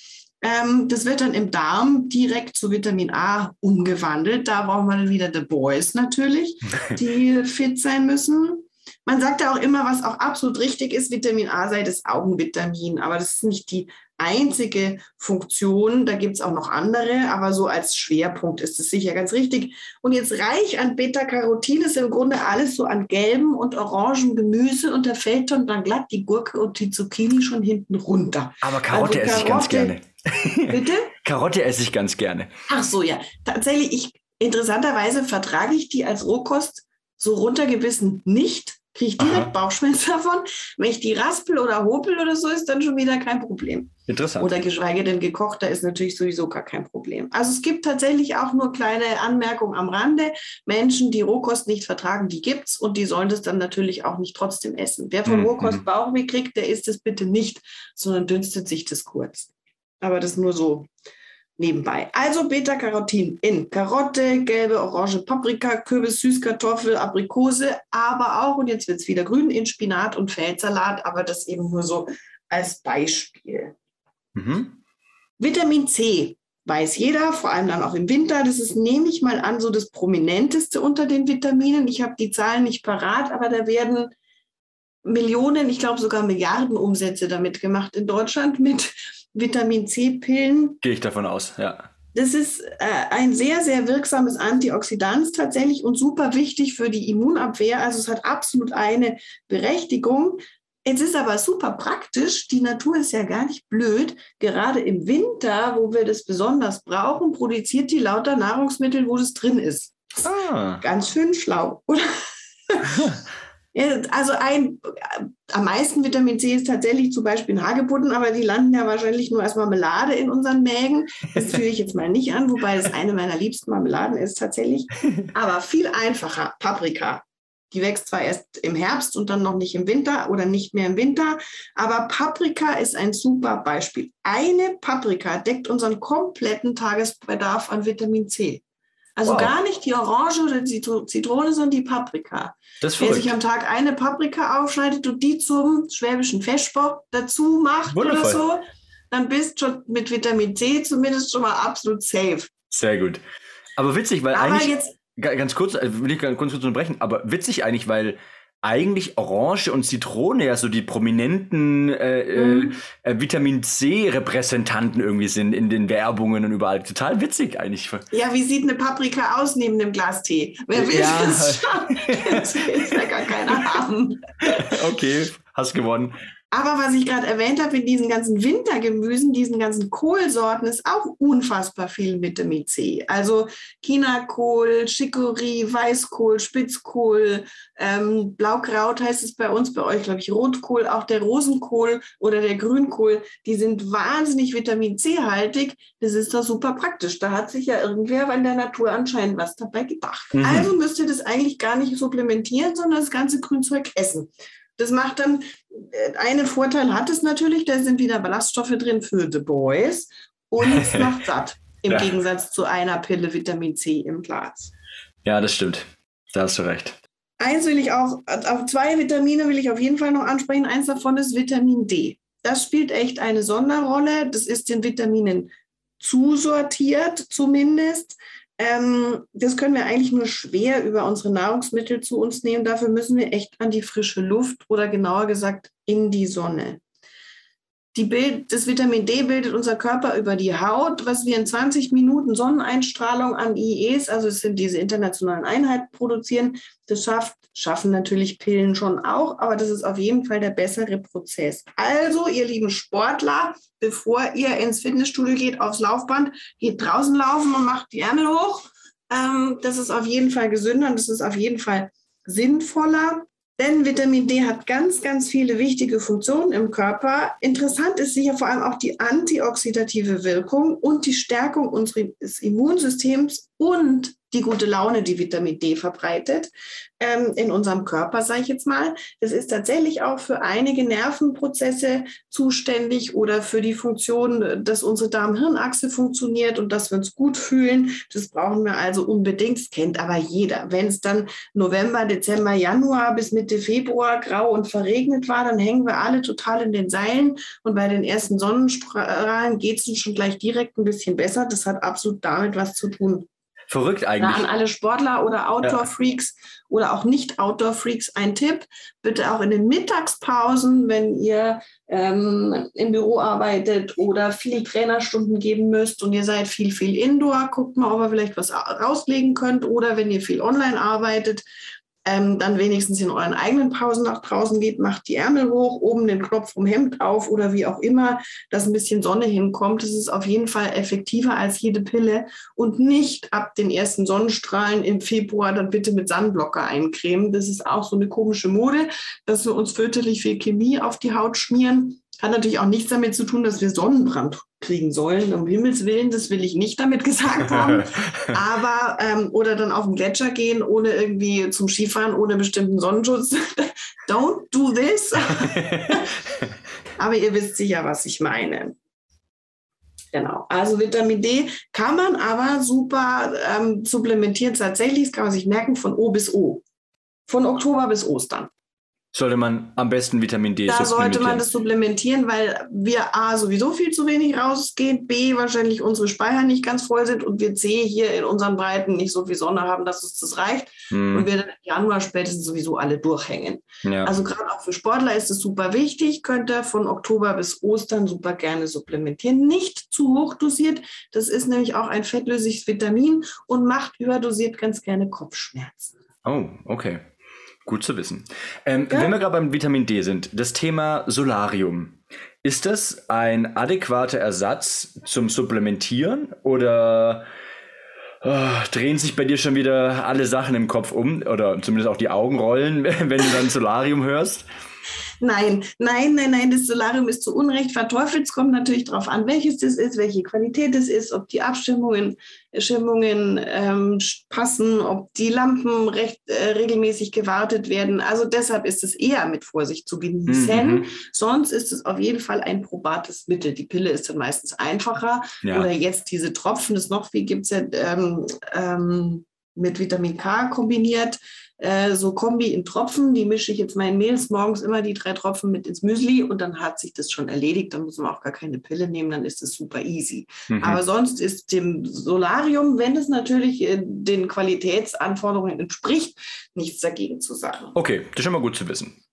Ähm, das wird dann im Darm direkt zu Vitamin A umgewandelt. Da braucht man wieder The Boys natürlich, <laughs> die fit sein müssen. Man sagt ja auch immer, was auch absolut richtig ist, Vitamin A sei das Augenvitamin, aber das ist nicht die einzige Funktion. Da gibt es auch noch andere, aber so als Schwerpunkt ist es sicher ganz richtig. Und jetzt reich an Beta-Carotin ist im Grunde alles so an gelbem und orangen Gemüse und da fällt dann, dann glatt die Gurke und die Zucchini schon hinten runter. Aber Karotte also, esse ich ganz gerne. <laughs> Bitte? Karotte esse ich ganz gerne. Ach so, ja. Tatsächlich, ich, interessanterweise vertrage ich die als Rohkost so runtergebissen nicht kriege ich direkt Aha. Bauchschmerzen <laughs> davon. Wenn ich die raspel oder hopel oder so, ist dann schon wieder kein Problem. Interessant. Oder geschweige denn gekocht, da ist natürlich sowieso gar kein Problem. Also es gibt tatsächlich auch nur kleine Anmerkungen am Rande. Menschen, die Rohkost nicht vertragen, die gibt es und die sollen das dann natürlich auch nicht trotzdem essen. Wer von mhm. Rohkost Bauchweh kriegt, der isst es bitte nicht, sondern dünstet sich das kurz. Aber das nur so nebenbei. Also Beta-Carotin in Karotte, gelbe, orange Paprika, Kürbis, Süßkartoffel, Aprikose, aber auch, und jetzt wird es wieder grün, in Spinat und Feldsalat, aber das eben nur so als Beispiel. Mhm. Vitamin C weiß jeder, vor allem dann auch im Winter. Das ist, nehme ich mal an, so das prominenteste unter den Vitaminen. Ich habe die Zahlen nicht parat, aber da werden Millionen, ich glaube sogar Milliarden Umsätze damit gemacht in Deutschland mit Vitamin C-Pillen. Gehe ich davon aus, ja. Das ist äh, ein sehr, sehr wirksames Antioxidant tatsächlich und super wichtig für die Immunabwehr. Also es hat absolut eine Berechtigung. Es ist aber super praktisch. Die Natur ist ja gar nicht blöd. Gerade im Winter, wo wir das besonders brauchen, produziert die lauter Nahrungsmittel, wo das drin ist. Ah. Ganz schön schlau, oder? <laughs> Also ein, am meisten Vitamin C ist tatsächlich zum Beispiel in Hagebutten, aber die landen ja wahrscheinlich nur als Marmelade in unseren Mägen. Das führe ich jetzt mal nicht an, wobei das eine meiner liebsten Marmeladen ist tatsächlich. Aber viel einfacher, Paprika. Die wächst zwar erst im Herbst und dann noch nicht im Winter oder nicht mehr im Winter, aber Paprika ist ein super Beispiel. Eine Paprika deckt unseren kompletten Tagesbedarf an Vitamin C. Also wow. gar nicht die Orange oder die Zitrone, sondern die Paprika. Das Wer sich am Tag eine Paprika aufschneidet und die zum schwäbischen Festbock dazu macht Wundervoll. oder so, dann bist du schon mit Vitamin C zumindest schon mal absolut safe. Sehr gut. Aber witzig, weil aber eigentlich. Jetzt, ganz kurz, äh, will ich ganz kurz unterbrechen, aber witzig eigentlich, weil eigentlich Orange und Zitrone ja so die prominenten äh, äh mhm. äh, Vitamin C-Repräsentanten irgendwie sind in den Werbungen und überall. Total witzig eigentlich. Ja, wie sieht eine Paprika aus neben einem Glas Tee? Wer will ja. das schon? <laughs> Das will ja gar keiner haben. <laughs> Okay, hast gewonnen. Aber was ich gerade erwähnt habe, in diesen ganzen Wintergemüsen, diesen ganzen Kohlsorten ist auch unfassbar viel Vitamin C. Also Chinakohl, Chicorée, Weißkohl, Spitzkohl, ähm, Blaukraut heißt es bei uns, bei euch glaube ich Rotkohl, auch der Rosenkohl oder der Grünkohl, die sind wahnsinnig Vitamin C-haltig. Das ist doch super praktisch. Da hat sich ja irgendwer in der Natur anscheinend was dabei gedacht. Mhm. Also müsst ihr das eigentlich gar nicht supplementieren, sondern das ganze Grünzeug essen. Das macht dann, äh, einen Vorteil hat es natürlich, da sind wieder Ballaststoffe drin für The Boys und es <laughs> macht satt. Im ja. Gegensatz zu einer Pille Vitamin C im Glas. Ja, das stimmt. Da hast du recht. Eins will ich auch, auf zwei Vitamine will ich auf jeden Fall noch ansprechen. Eins davon ist Vitamin D. Das spielt echt eine Sonderrolle. Das ist den Vitaminen zusortiert zumindest. Ähm, das können wir eigentlich nur schwer über unsere Nahrungsmittel zu uns nehmen. Dafür müssen wir echt an die frische Luft oder genauer gesagt in die Sonne. Die Bild, das Vitamin D bildet unser Körper über die Haut, was wir in 20 Minuten Sonneneinstrahlung an IEs, also es sind diese internationalen Einheiten, produzieren. Das schafft, schaffen natürlich Pillen schon auch, aber das ist auf jeden Fall der bessere Prozess. Also, ihr lieben Sportler, bevor ihr ins Fitnessstudio geht, aufs Laufband, geht draußen laufen und macht die Ärmel hoch. Ähm, das ist auf jeden Fall gesünder und das ist auf jeden Fall sinnvoller. Denn Vitamin D hat ganz, ganz viele wichtige Funktionen im Körper. Interessant ist sicher vor allem auch die antioxidative Wirkung und die Stärkung unseres Immunsystems und die gute Laune, die Vitamin D verbreitet ähm, in unserem Körper, sage ich jetzt mal. Das ist tatsächlich auch für einige Nervenprozesse zuständig oder für die Funktion, dass unsere Darm-Hirn-Achse funktioniert und dass wir uns gut fühlen. Das brauchen wir also unbedingt. Das kennt aber jeder. Wenn es dann November, Dezember, Januar bis Mitte Februar grau und verregnet war, dann hängen wir alle total in den Seilen und bei den ersten Sonnenstrahlen geht es uns schon gleich direkt ein bisschen besser. Das hat absolut damit was zu tun. Verrückt eigentlich. An alle Sportler oder Outdoor-Freaks ja. oder auch Nicht-Outdoor-Freaks ein Tipp. Bitte auch in den Mittagspausen, wenn ihr ähm, im Büro arbeitet oder viel Trainerstunden geben müsst und ihr seid viel, viel Indoor, guckt mal, ob ihr vielleicht was rauslegen könnt. Oder wenn ihr viel online arbeitet, ähm, dann wenigstens in euren eigenen Pausen nach draußen geht, macht die Ärmel hoch, oben den Knopf vom Hemd auf oder wie auch immer, dass ein bisschen Sonne hinkommt. Das ist auf jeden Fall effektiver als jede Pille und nicht ab den ersten Sonnenstrahlen im Februar dann bitte mit Sandblocker eincremen. Das ist auch so eine komische Mode, dass wir uns fürchterlich viel Chemie auf die Haut schmieren. Hat natürlich auch nichts damit zu tun, dass wir Sonnenbrand kriegen sollen. Um Himmels Willen, das will ich nicht damit gesagt haben. <laughs> Aber, ähm, oder dann auf den Gletscher gehen, ohne irgendwie zum Skifahren, ohne bestimmten Sonnenschutz. <laughs> Don't do this. <laughs> Aber ihr wisst sicher, was ich meine. Genau. Also Vitamin D kann man aber super ähm, supplementieren. Tatsächlich, das kann man sich merken, von O bis O. Von Oktober bis Ostern sollte man am besten Vitamin D da supplementieren. Da sollte man das supplementieren, weil wir A sowieso viel zu wenig rausgehen, B wahrscheinlich unsere Speicher nicht ganz voll sind und wir C hier in unseren Breiten nicht so viel Sonne haben, dass es das reicht hm. und wir dann im Januar spätestens sowieso alle durchhängen. Ja. Also gerade auch für Sportler ist es super wichtig, könnt ihr von Oktober bis Ostern super gerne supplementieren. Nicht zu hoch dosiert, das ist nämlich auch ein fettlösliches Vitamin und macht überdosiert ganz gerne Kopfschmerzen. Oh, okay. Gut zu wissen. Ähm, ja. Wenn wir gerade beim Vitamin D sind, das Thema Solarium. Ist das ein adäquater Ersatz zum Supplementieren oder oh, drehen sich bei dir schon wieder alle Sachen im Kopf um oder zumindest auch die Augen rollen, <laughs> wenn du dann Solarium hörst? Nein, nein, nein, nein, das Solarium ist zu Unrecht verteufelt. Es kommt natürlich darauf an, welches das ist, welche Qualität es ist, ob die Abstimmungen Stimmungen, ähm, passen, ob die Lampen recht äh, regelmäßig gewartet werden. Also deshalb ist es eher mit Vorsicht zu genießen. Mhm. Sonst ist es auf jeden Fall ein probates Mittel. Die Pille ist dann meistens einfacher. Ja. Oder jetzt diese Tropfen, das noch viel gibt es ja ähm, ähm, mit Vitamin K kombiniert äh, so Kombi in Tropfen. Die mische ich jetzt meinen Meals morgens immer die drei Tropfen mit ins Müsli und dann hat sich das schon erledigt. Dann muss man auch gar keine Pille nehmen, dann ist es super easy. Mhm. Aber sonst ist dem Solarium, wenn es natürlich äh, den Qualitätsanforderungen entspricht, nichts dagegen zu sagen. Okay, das ist schon mal gut zu wissen.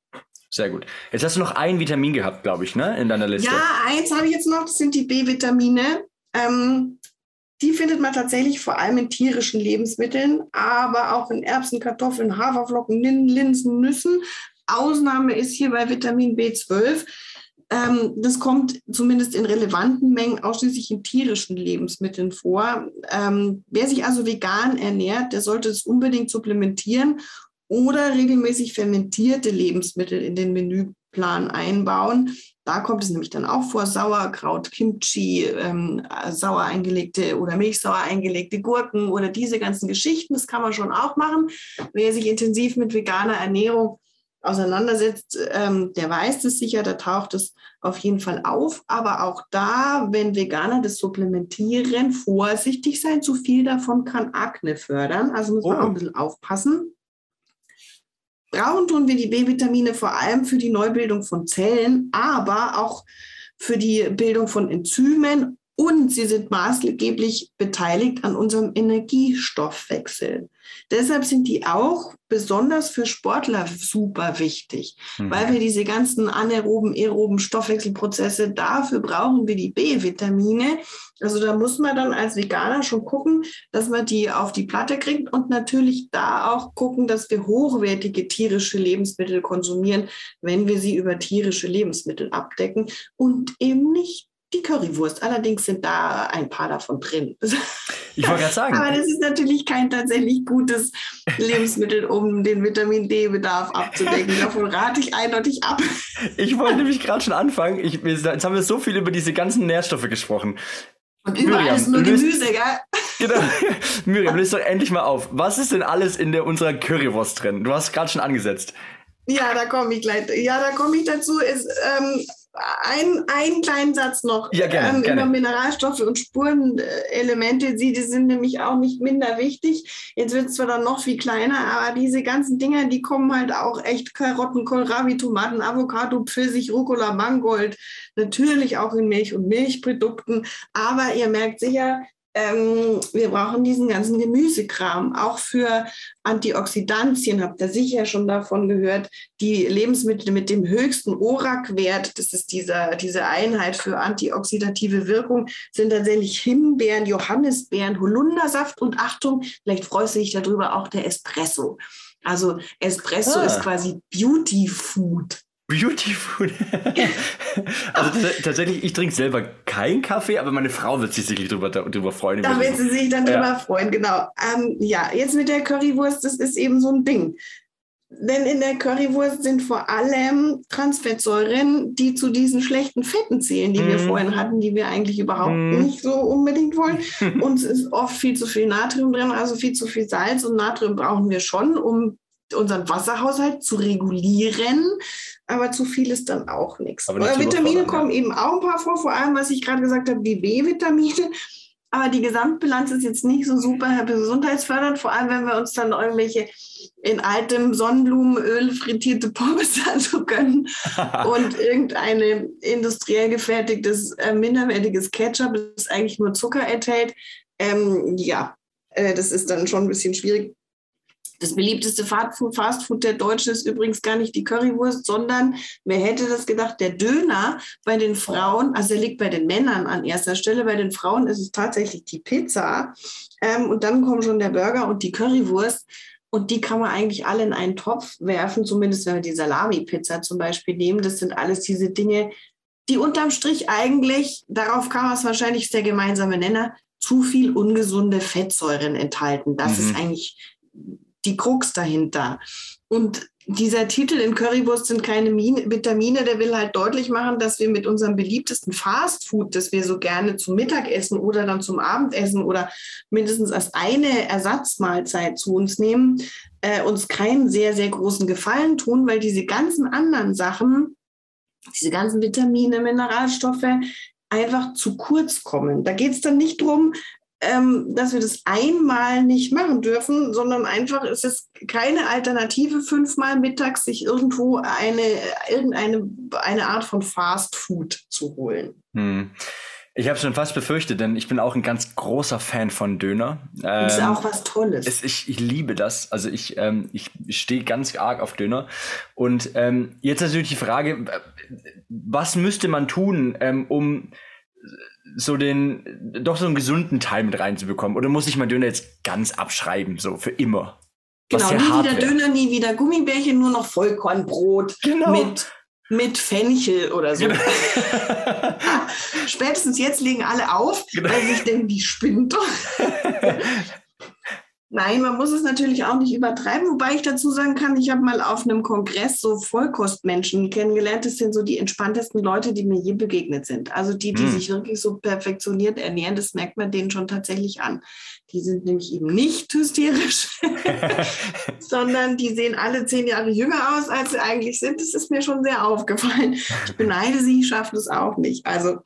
Sehr gut. Jetzt hast du noch ein Vitamin gehabt, glaube ich, ne, in deiner Liste. Ja, eins habe ich jetzt noch, das sind die B-Vitamine. Ähm, die findet man tatsächlich vor allem in tierischen Lebensmitteln, aber auch in Erbsen, Kartoffeln, Haferflocken, Linsen, Nüssen. Ausnahme ist hier bei Vitamin B12. Ähm, das kommt zumindest in relevanten Mengen ausschließlich in tierischen Lebensmitteln vor. Ähm, wer sich also vegan ernährt, der sollte es unbedingt supplementieren oder regelmäßig fermentierte Lebensmittel in den Menüplan einbauen. Da kommt es nämlich dann auch vor, Sauerkraut, Kimchi, ähm, sauer eingelegte oder milchsauer eingelegte Gurken oder diese ganzen Geschichten. Das kann man schon auch machen. Wer sich intensiv mit veganer Ernährung auseinandersetzt, ähm, der weiß es sicher, da taucht es auf jeden Fall auf. Aber auch da, wenn Veganer das supplementieren, vorsichtig sein. Zu viel davon kann Akne fördern. Also muss man oh. auch ein bisschen aufpassen. Brauchen tun wir die B-Vitamine vor allem für die Neubildung von Zellen, aber auch für die Bildung von Enzymen und sie sind maßgeblich beteiligt an unserem Energiestoffwechsel. Deshalb sind die auch besonders für Sportler super wichtig, mhm. weil wir diese ganzen anaeroben, aeroben Stoffwechselprozesse, dafür brauchen wir die B-Vitamine. Also da muss man dann als Veganer schon gucken, dass man die auf die Platte kriegt und natürlich da auch gucken, dass wir hochwertige tierische Lebensmittel konsumieren, wenn wir sie über tierische Lebensmittel abdecken und eben nicht die Currywurst. Allerdings sind da ein paar davon drin. <laughs> Ich wollte gerade sagen. Aber das ist natürlich kein tatsächlich gutes Lebensmittel, um den Vitamin D-Bedarf abzudecken. <laughs> Davon rate ich eindeutig ab. Ich wollte nämlich gerade schon anfangen. Ich, jetzt haben wir so viel über diese ganzen Nährstoffe gesprochen. Und überall Miriam, ist nur Gemüse, gell? Genau. <laughs> Miriam, löst doch endlich mal auf. Was ist denn alles in der, unserer Currywurst drin? Du hast gerade schon angesetzt. Ja, da komme ich gleich. Ja, da komme ich dazu. Ist, ähm, ein, einen kleinen Satz noch ja, gerne, ähm, gerne. über Mineralstoffe und Spurenelemente. Sie die sind nämlich auch nicht minder wichtig. Jetzt wird es zwar dann noch viel kleiner, aber diese ganzen Dinger, die kommen halt auch echt Karotten, Kohlrabi, Tomaten, Avocado, Pfirsich, Rucola, Mangold, natürlich auch in Milch und Milchprodukten. Aber ihr merkt sicher, ähm, wir brauchen diesen ganzen Gemüsekram, auch für Antioxidantien, habt ihr sicher schon davon gehört, die Lebensmittel mit dem höchsten ORAC-Wert, das ist dieser, diese Einheit für antioxidative Wirkung, sind tatsächlich Himbeeren, Johannisbeeren, Holundersaft und Achtung, vielleicht freust du dich darüber auch der Espresso. Also Espresso ah. ist quasi Beauty Food. Beauty Food. <laughs> also tatsächlich, ich trinke selber keinen Kaffee, aber meine Frau wird sich sicherlich drüber, drüber freuen. Da wird sie sich dann ja. drüber freuen, genau. Ähm, ja, jetzt mit der Currywurst, das ist eben so ein Ding. Denn in der Currywurst sind vor allem Transfettsäuren, die zu diesen schlechten Fetten zählen, die mm. wir mhm. vorhin hatten, die wir eigentlich überhaupt mm. nicht so unbedingt wollen. <laughs> Uns ist oft viel zu viel Natrium drin, also viel zu viel Salz und Natrium brauchen wir schon, um unseren Wasserhaushalt zu regulieren aber zu viel ist dann auch nichts. Aber Vitamine kommen eben auch ein paar vor, vor allem, was ich gerade gesagt habe, die B-Vitamine. Aber die Gesamtbilanz ist jetzt nicht so super gesundheitsfördernd, vor allem wenn wir uns dann irgendwelche in altem Sonnenblumenöl frittierte Pommes <laughs> dazu können <laughs> und irgendeine industriell gefertigtes äh, minderwertiges Ketchup, das eigentlich nur Zucker enthält. Ähm, ja, äh, das ist dann schon ein bisschen schwierig. Das beliebteste Fastfood der Deutschen ist übrigens gar nicht die Currywurst, sondern wer hätte das gedacht, der Döner bei den Frauen, also er liegt bei den Männern an erster Stelle, bei den Frauen ist es tatsächlich die Pizza. Ähm, und dann kommen schon der Burger und die Currywurst. Und die kann man eigentlich alle in einen Topf werfen, zumindest wenn wir die Salami-Pizza zum Beispiel nehmen. Das sind alles diese Dinge, die unterm Strich eigentlich, darauf kam es wahrscheinlich, ist der gemeinsame Nenner, zu viel ungesunde Fettsäuren enthalten. Das mhm. ist eigentlich die Krux dahinter. Und dieser Titel in Currywurst sind keine Vitamine, der will halt deutlich machen, dass wir mit unserem beliebtesten Fastfood, das wir so gerne zum Mittagessen oder dann zum Abendessen oder mindestens als eine Ersatzmahlzeit zu uns nehmen, äh, uns keinen sehr, sehr großen Gefallen tun, weil diese ganzen anderen Sachen, diese ganzen Vitamine, Mineralstoffe, einfach zu kurz kommen. Da geht es dann nicht darum, ähm, dass wir das einmal nicht machen dürfen, sondern einfach es ist keine Alternative, fünfmal mittags sich irgendwo eine, irgendeine eine Art von Fast Food zu holen. Hm. Ich habe schon fast befürchtet, denn ich bin auch ein ganz großer Fan von Döner. Ähm, das ist auch was Tolles. Es, ich, ich liebe das. Also ich, ähm, ich stehe ganz arg auf Döner. Und ähm, jetzt natürlich die Frage, was müsste man tun, ähm, um so den, doch so einen gesunden Teil mit reinzubekommen? Oder muss ich mein Döner jetzt ganz abschreiben, so für immer? Genau, nie wieder Döner, nie wieder Gummibärchen, nur noch Vollkornbrot genau. mit mit Fenchel oder so. Genau. <laughs> Spätestens jetzt legen alle auf, genau. weil sich denken, die spinnt doch. <laughs> Nein, man muss es natürlich auch nicht übertreiben, wobei ich dazu sagen kann, ich habe mal auf einem Kongress so Vollkostmenschen kennengelernt. Das sind so die entspanntesten Leute, die mir je begegnet sind. Also die, die hm. sich wirklich so perfektioniert ernähren, das merkt man denen schon tatsächlich an. Die sind nämlich eben nicht hysterisch, <laughs> <laughs> sondern die sehen alle zehn Jahre jünger aus, als sie eigentlich sind. Das ist mir schon sehr aufgefallen. Ich beneide sie, ich schaffe das auch nicht. Also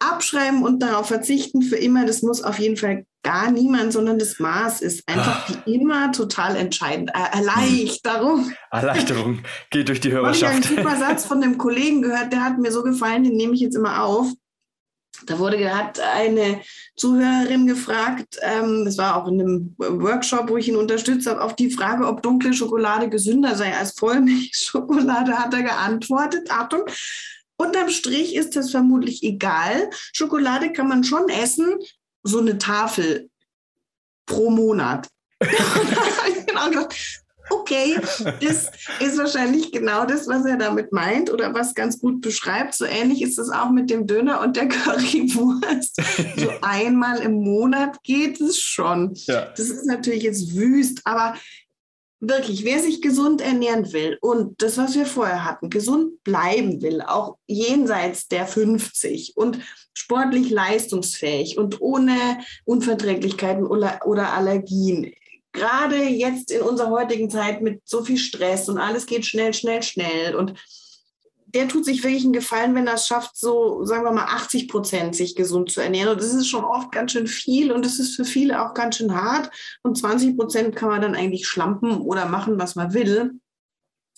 abschreiben und darauf verzichten für immer, das muss auf jeden Fall gar niemand, sondern das Maß ist einfach wie ah. immer total entscheidend. Erleichterung. Erleichterung geht durch die Hörerschaft. Ich habe einen super Satz von einem Kollegen gehört, der hat mir so gefallen, den nehme ich jetzt immer auf. Da wurde hat eine Zuhörerin gefragt, ähm, das war auch in einem Workshop, wo ich ihn unterstützt habe, auf die Frage, ob dunkle Schokolade gesünder sei als Vollmilchschokolade, hat er geantwortet, Achtung, unterm Strich ist das vermutlich egal. Schokolade kann man schon essen, so eine Tafel pro Monat. <laughs> <laughs> genau gedacht, okay, das ist wahrscheinlich genau das, was er damit meint oder was ganz gut beschreibt. So ähnlich ist es auch mit dem Döner und der Currywurst. So <laughs> einmal im Monat geht es schon. Ja. Das ist natürlich jetzt wüst, aber wirklich, wer sich gesund ernähren will und das, was wir vorher hatten, gesund bleiben will, auch jenseits der 50 und sportlich leistungsfähig und ohne Unverträglichkeiten oder Allergien, gerade jetzt in unserer heutigen Zeit mit so viel Stress und alles geht schnell, schnell, schnell und der tut sich wirklich einen Gefallen, wenn er es schafft, so, sagen wir mal, 80 Prozent sich gesund zu ernähren. Und das ist schon oft ganz schön viel und das ist für viele auch ganz schön hart. Und 20 Prozent kann man dann eigentlich schlampen oder machen, was man will.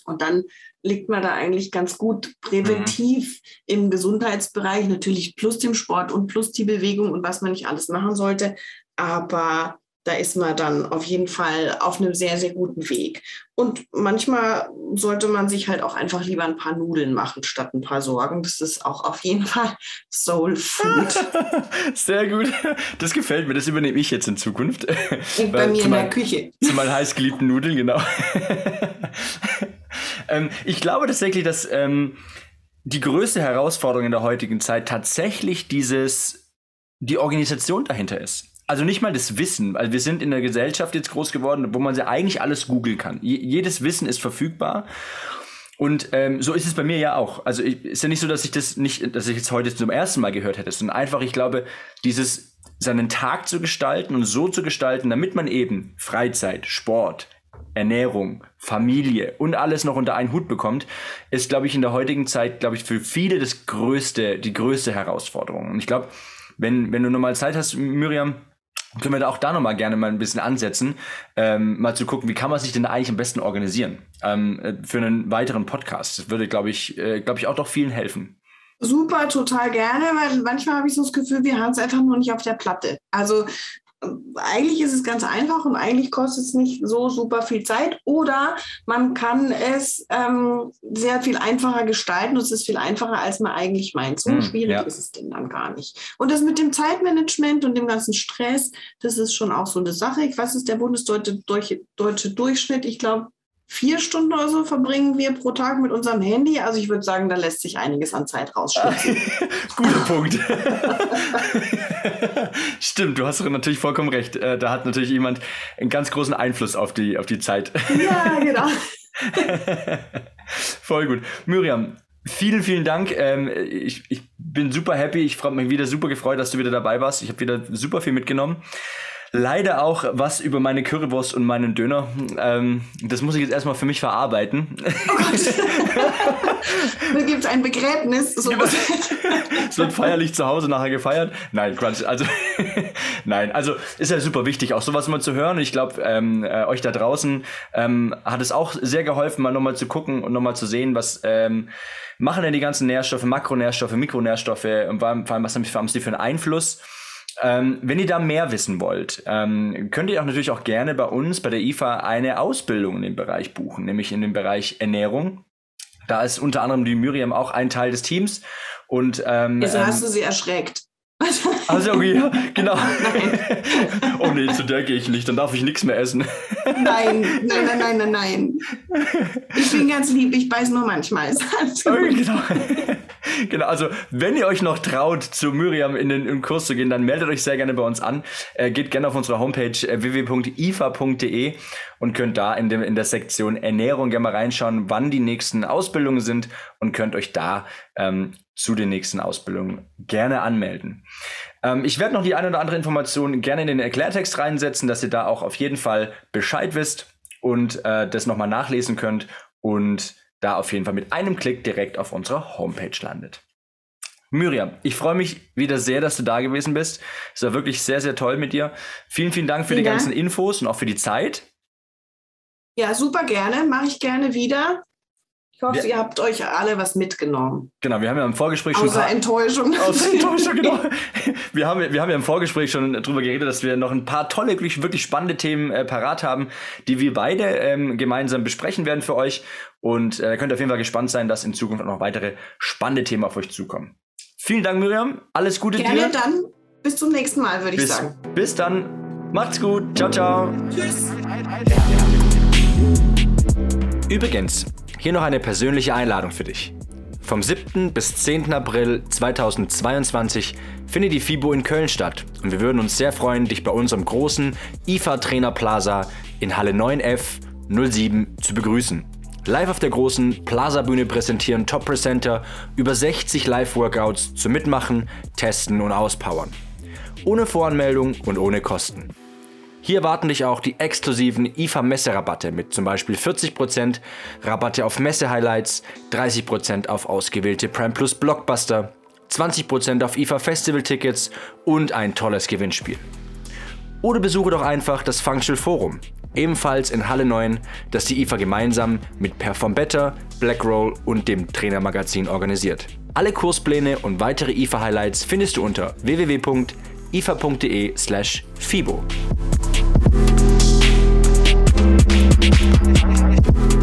Und dann liegt man da eigentlich ganz gut präventiv mhm. im Gesundheitsbereich, natürlich plus dem Sport und plus die Bewegung und was man nicht alles machen sollte. Aber da ist man dann auf jeden Fall auf einem sehr, sehr guten Weg. Und manchmal sollte man sich halt auch einfach lieber ein paar Nudeln machen statt ein paar Sorgen. Das ist auch auf jeden Fall Soul Food. <laughs> Sehr gut. Das gefällt mir. Das übernehme ich jetzt in Zukunft. Und bei <laughs> mir in der Küche. Zu meinen heißgeliebten Nudeln, genau. <laughs> ähm, ich glaube tatsächlich, dass ähm, die größte Herausforderung in der heutigen Zeit tatsächlich dieses, die Organisation dahinter ist. Also nicht mal das Wissen, weil wir sind in der Gesellschaft jetzt groß geworden, wo man ja eigentlich alles googeln kann. J jedes Wissen ist verfügbar. Und ähm, so ist es bei mir ja auch. Also ich, ist ja nicht so, dass ich das nicht, dass ich jetzt heute zum ersten Mal gehört hätte, sondern einfach, ich glaube, dieses seinen Tag zu gestalten und so zu gestalten, damit man eben Freizeit, Sport, Ernährung, Familie und alles noch unter einen Hut bekommt, ist, glaube ich, in der heutigen Zeit, glaube ich, für viele das größte, die größte Herausforderung. Und ich glaube, wenn, wenn du nochmal Zeit hast, Miriam, können wir da auch da nochmal gerne mal ein bisschen ansetzen, ähm, mal zu gucken, wie kann man sich denn eigentlich am besten organisieren ähm, äh, für einen weiteren Podcast. Das würde, glaube ich, äh, glaube ich, auch doch vielen helfen. Super, total gerne, weil manchmal habe ich so das Gefühl, wir haben es einfach nur nicht auf der Platte. Also eigentlich ist es ganz einfach und eigentlich kostet es nicht so super viel Zeit. Oder man kann es ähm, sehr viel einfacher gestalten und es ist viel einfacher, als man eigentlich meint. So hm, schwierig ja. ist es denn dann gar nicht. Und das mit dem Zeitmanagement und dem ganzen Stress, das ist schon auch so eine Sache. Was ist der bundesdeutsche deutsche Durchschnitt? Ich glaube, vier Stunden oder so verbringen wir pro Tag mit unserem Handy. Also ich würde sagen, da lässt sich einiges an Zeit rausschützen. <laughs> Guter Punkt. <laughs> Stimmt, du hast natürlich vollkommen recht. Äh, da hat natürlich jemand einen ganz großen Einfluss auf die, auf die Zeit. Ja, genau. <laughs> Voll gut. Miriam, Vielen, vielen Dank. Ähm, ich, ich bin super happy. Ich freue mich wieder super gefreut, dass du wieder dabei warst. Ich habe wieder super viel mitgenommen leider auch was über meine Currywurst und meinen Döner. Ähm, das muss ich jetzt erstmal für mich verarbeiten. Oh Gott. <laughs> da gibt es ein Begräbnis. So <laughs> es wird feierlich zu Hause nachher gefeiert. Nein, Quatsch. Also, <laughs> nein, also ist ja super wichtig, auch sowas mal zu hören. Ich glaube, ähm, äh, euch da draußen ähm, hat es auch sehr geholfen, mal nochmal zu gucken und nochmal zu sehen, was ähm, machen denn die ganzen Nährstoffe, Makronährstoffe, Mikronährstoffe und vor allem, was haben sie für einen Einfluss. Ähm, wenn ihr da mehr wissen wollt, ähm, könnt ihr auch natürlich auch gerne bei uns, bei der IFA, eine Ausbildung in dem Bereich buchen, nämlich in dem Bereich Ernährung. Da ist unter anderem die Miriam auch ein Teil des Teams. Und, ähm, Jetzt hast du sie erschreckt. <laughs> Also, okay, ja, genau. <laughs> <laughs> oh nee, zu der gehe ich nicht, dann darf ich nichts mehr essen. Nein, nein, nein, nein, nein, nein. Ich bin ganz lieb, ich beiß nur manchmal. Okay, genau. Genau, also wenn ihr euch noch traut, zu Miriam in den im Kurs zu gehen, dann meldet euch sehr gerne bei uns an. Äh, geht gerne auf unsere Homepage äh, www.ifa.de und könnt da in, dem, in der Sektion Ernährung gerne mal reinschauen, wann die nächsten Ausbildungen sind und könnt euch da ähm, zu den nächsten Ausbildungen gerne anmelden. Ähm, ich werde noch die eine oder andere Information gerne in den Erklärtext reinsetzen, dass ihr da auch auf jeden Fall Bescheid wisst und äh, das nochmal nachlesen könnt und da auf jeden Fall mit einem Klick direkt auf unserer Homepage landet. Miriam, ich freue mich wieder sehr, dass du da gewesen bist. Es war wirklich sehr, sehr toll mit dir. Vielen, vielen Dank für vielen die Dank. ganzen Infos und auch für die Zeit. Ja, super gerne. Mache ich gerne wieder. Ich hoffe, wir, ihr habt euch alle was mitgenommen. Genau, wir haben ja im Vorgespräch schon. Außer Enttäuschung. <laughs> Außer Enttäuschung, genau. <laughs> Wir haben, wir haben ja im Vorgespräch schon darüber geredet, dass wir noch ein paar tolle, wirklich, wirklich spannende Themen äh, parat haben, die wir beide ähm, gemeinsam besprechen werden für euch. Und äh, könnt auf jeden Fall gespannt sein, dass in Zukunft auch noch weitere spannende Themen auf euch zukommen. Vielen Dank, Miriam. Alles Gute Gerne dir. Gerne dann. Bis zum nächsten Mal, würde ich sagen. Bis dann. Macht's gut. Ciao, ciao. Tschüss. Übrigens, hier noch eine persönliche Einladung für dich. Vom 7. bis 10. April 2022 findet die FIBO in Köln statt und wir würden uns sehr freuen, dich bei unserem großen IFA Trainer Plaza in Halle 9F 07 zu begrüßen. Live auf der großen Plaza-Bühne präsentieren Top-Presenter über 60 Live-Workouts zum Mitmachen, Testen und Auspowern. Ohne Voranmeldung und ohne Kosten. Hier warten dich auch die exklusiven IFA-Messerabatte mit zum Beispiel 40% Rabatte auf Messe-Highlights, 30% auf ausgewählte Prime Plus Blockbuster, 20% auf IFA-Festival-Tickets und ein tolles Gewinnspiel. Oder besuche doch einfach das Functional Forum, ebenfalls in Halle 9, das die IFA gemeinsam mit Perform Better, Blackroll und dem Trainermagazin organisiert. Alle Kurspläne und weitere IFA-Highlights findest du unter www.ifa.de/fibo. Thank you.